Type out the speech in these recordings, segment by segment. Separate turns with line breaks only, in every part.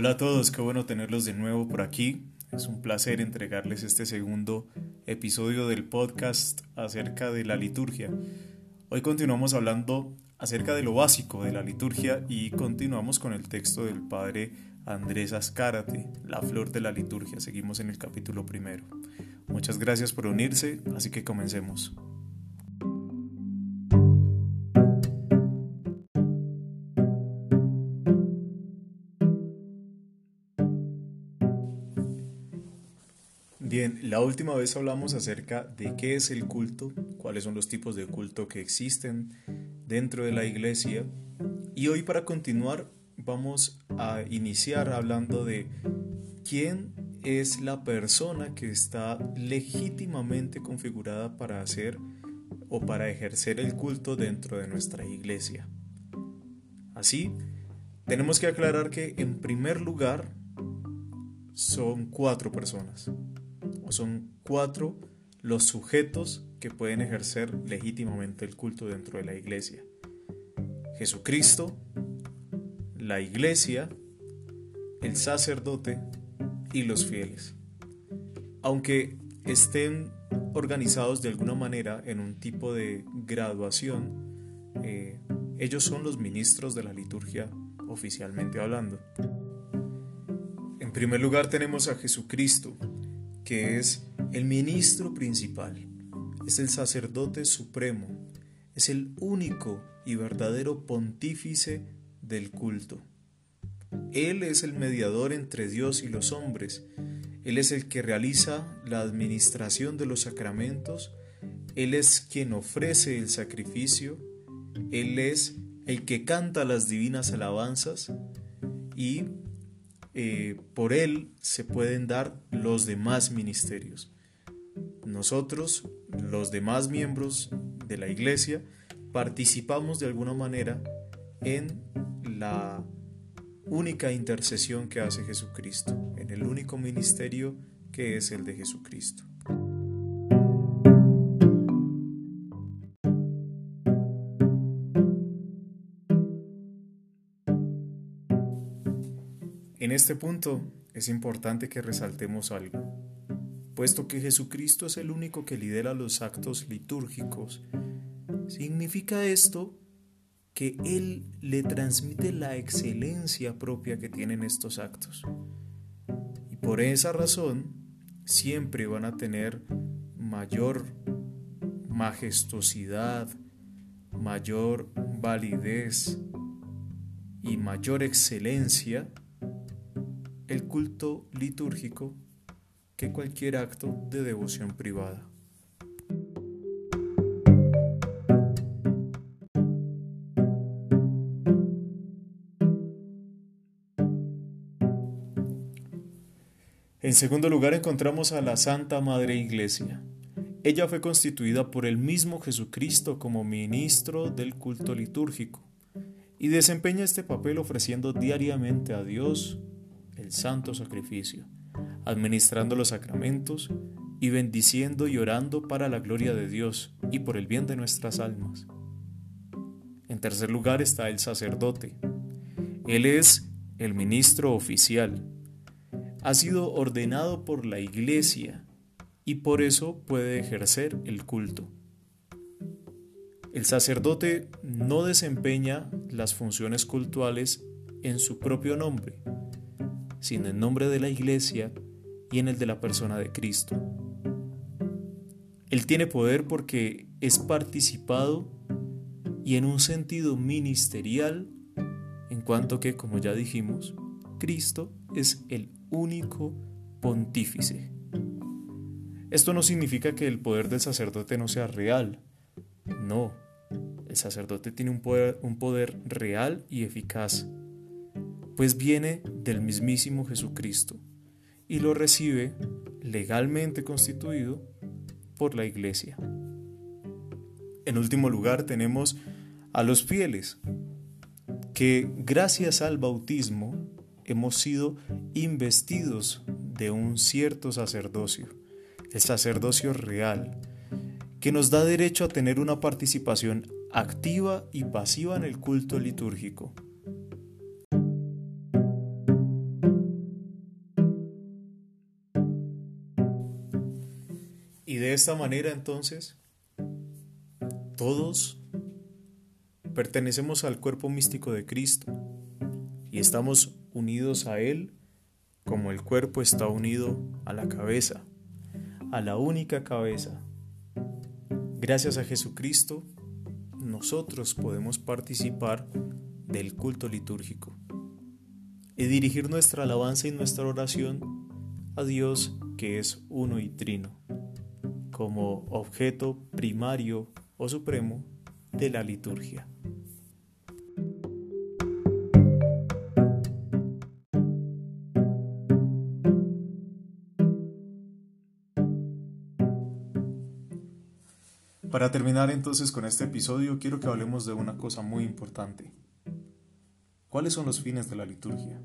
Hola a todos, qué bueno tenerlos de nuevo por aquí. Es un placer entregarles este segundo episodio del podcast acerca de la liturgia. Hoy continuamos hablando acerca de lo básico de la liturgia y continuamos con el texto del padre Andrés Azcárate, La flor de la liturgia. Seguimos en el capítulo primero. Muchas gracias por unirse, así que comencemos. La última vez hablamos acerca de qué es el culto, cuáles son los tipos de culto que existen dentro de la iglesia y hoy para continuar vamos a iniciar hablando de quién es la persona que está legítimamente configurada para hacer o para ejercer el culto dentro de nuestra iglesia. Así, tenemos que aclarar que en primer lugar son cuatro personas son cuatro los sujetos que pueden ejercer legítimamente el culto dentro de la iglesia. Jesucristo, la iglesia, el sacerdote y los fieles. Aunque estén organizados de alguna manera en un tipo de graduación, eh, ellos son los ministros de la liturgia oficialmente hablando. En primer lugar tenemos a Jesucristo, que es el ministro principal, es el sacerdote supremo, es el único y verdadero pontífice del culto. Él es el mediador entre Dios y los hombres, Él es el que realiza la administración de los sacramentos, Él es quien ofrece el sacrificio, Él es el que canta las divinas alabanzas. Y eh, por él se pueden dar los demás ministerios. Nosotros, los demás miembros de la iglesia, participamos de alguna manera en la única intercesión que hace Jesucristo, en el único ministerio que es el de Jesucristo. Este punto es importante que resaltemos algo. Puesto que Jesucristo es el único que lidera los actos litúrgicos, significa esto que Él le transmite la excelencia propia que tienen estos actos. Y por esa razón, siempre van a tener mayor majestuosidad, mayor validez y mayor excelencia el culto litúrgico que cualquier acto de devoción privada. En segundo lugar encontramos a la Santa Madre Iglesia. Ella fue constituida por el mismo Jesucristo como ministro del culto litúrgico y desempeña este papel ofreciendo diariamente a Dios el santo sacrificio, administrando los sacramentos y bendiciendo y orando para la gloria de Dios y por el bien de nuestras almas. En tercer lugar está el sacerdote. Él es el ministro oficial. Ha sido ordenado por la iglesia y por eso puede ejercer el culto. El sacerdote no desempeña las funciones cultuales en su propio nombre, sino en nombre de la Iglesia y en el de la persona de Cristo. Él tiene poder porque es participado y en un sentido ministerial, en cuanto que, como ya dijimos, Cristo es el único pontífice. Esto no significa que el poder del sacerdote no sea real. No, el sacerdote tiene un poder, un poder real y eficaz pues viene del mismísimo Jesucristo y lo recibe legalmente constituido por la iglesia. En último lugar tenemos a los fieles, que gracias al bautismo hemos sido investidos de un cierto sacerdocio, el sacerdocio real, que nos da derecho a tener una participación activa y pasiva en el culto litúrgico esta manera entonces, todos pertenecemos al cuerpo místico de Cristo y estamos unidos a Él como el cuerpo está unido a la cabeza, a la única cabeza. Gracias a Jesucristo, nosotros podemos participar del culto litúrgico y dirigir nuestra alabanza y nuestra oración a Dios que es uno y trino, como objeto primario o supremo de la liturgia. Para terminar entonces con este episodio, quiero que hablemos de una cosa muy importante. ¿Cuáles son los fines de la liturgia?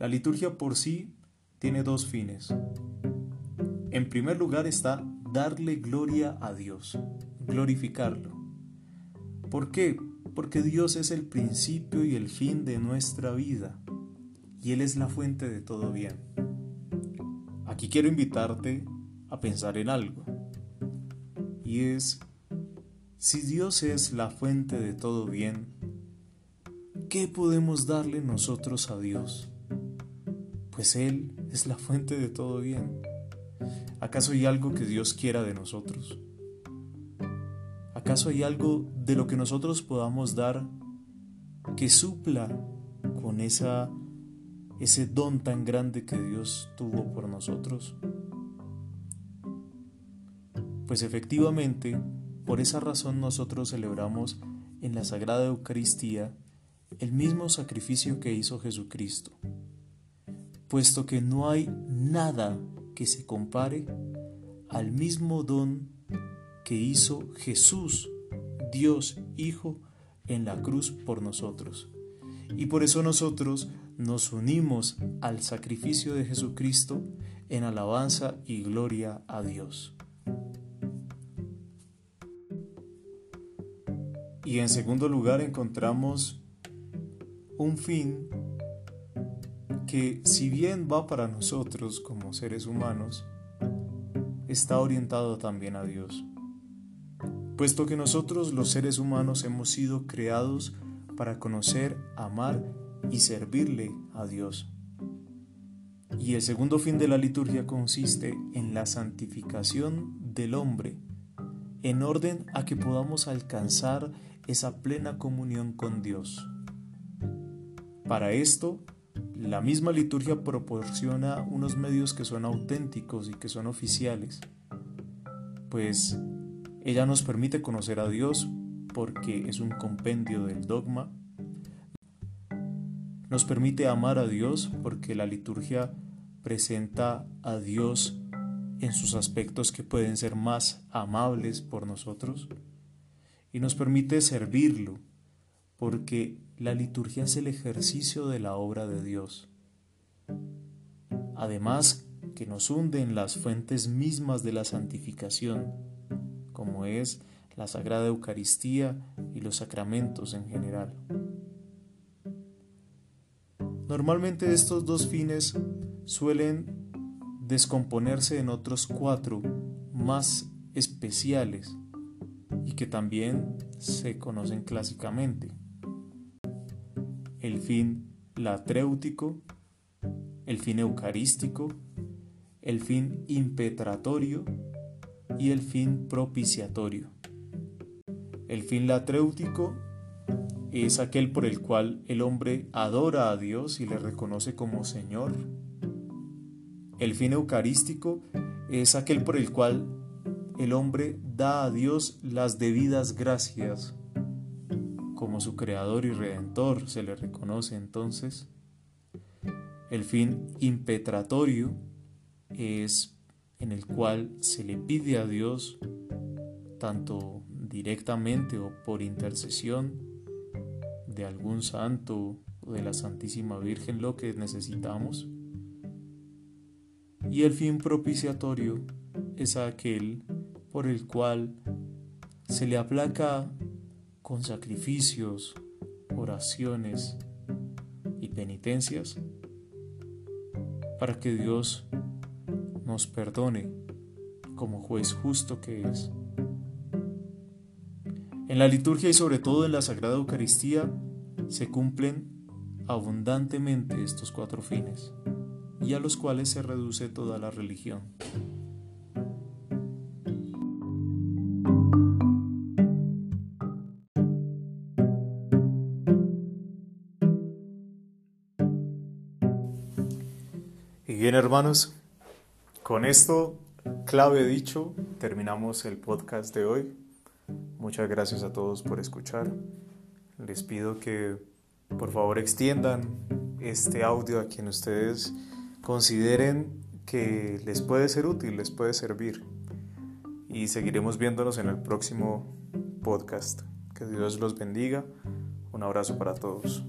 La liturgia por sí tiene dos fines. En primer lugar está darle gloria a Dios, glorificarlo. ¿Por qué? Porque Dios es el principio y el fin de nuestra vida y Él es la fuente de todo bien. Aquí quiero invitarte a pensar en algo y es, si Dios es la fuente de todo bien, ¿qué podemos darle nosotros a Dios? Pues Él es la fuente de todo bien. ¿Acaso hay algo que Dios quiera de nosotros? ¿Acaso hay algo de lo que nosotros podamos dar que supla con esa, ese don tan grande que Dios tuvo por nosotros? Pues efectivamente, por esa razón nosotros celebramos en la Sagrada Eucaristía el mismo sacrificio que hizo Jesucristo, puesto que no hay nada que se compare al mismo don que hizo Jesús, Dios Hijo, en la cruz por nosotros. Y por eso nosotros nos unimos al sacrificio de Jesucristo en alabanza y gloria a Dios. Y en segundo lugar encontramos un fin que si bien va para nosotros como seres humanos, está orientado también a Dios. Puesto que nosotros los seres humanos hemos sido creados para conocer, amar y servirle a Dios. Y el segundo fin de la liturgia consiste en la santificación del hombre, en orden a que podamos alcanzar esa plena comunión con Dios. Para esto, la misma liturgia proporciona unos medios que son auténticos y que son oficiales, pues ella nos permite conocer a Dios porque es un compendio del dogma, nos permite amar a Dios porque la liturgia presenta a Dios en sus aspectos que pueden ser más amables por nosotros, y nos permite servirlo, porque la liturgia es el ejercicio de la obra de Dios. Además, que nos hunde en las fuentes mismas de la santificación, como es la Sagrada Eucaristía y los sacramentos en general. Normalmente estos dos fines suelen descomponerse en otros cuatro más especiales y que también se conocen clásicamente. El fin latréutico, el fin eucarístico, el fin impetratorio y el fin propiciatorio. El fin latréutico es aquel por el cual el hombre adora a Dios y le reconoce como Señor. El fin eucarístico es aquel por el cual el hombre da a Dios las debidas gracias. Como su creador y redentor se le reconoce entonces. El fin impetratorio es en el cual se le pide a Dios, tanto directamente o por intercesión de algún santo o de la Santísima Virgen, lo que necesitamos. Y el fin propiciatorio es aquel por el cual se le aplaca con sacrificios, oraciones y penitencias para que Dios nos perdone como juez justo que es. En la liturgia y sobre todo en la Sagrada Eucaristía se cumplen abundantemente estos cuatro fines y a los cuales se reduce toda la religión. Bien hermanos, con esto clave dicho, terminamos el podcast de hoy. Muchas gracias a todos por escuchar. Les pido que por favor extiendan este audio a quien ustedes consideren que les puede ser útil, les puede servir. Y seguiremos viéndonos en el próximo podcast. Que Dios los bendiga. Un abrazo para todos.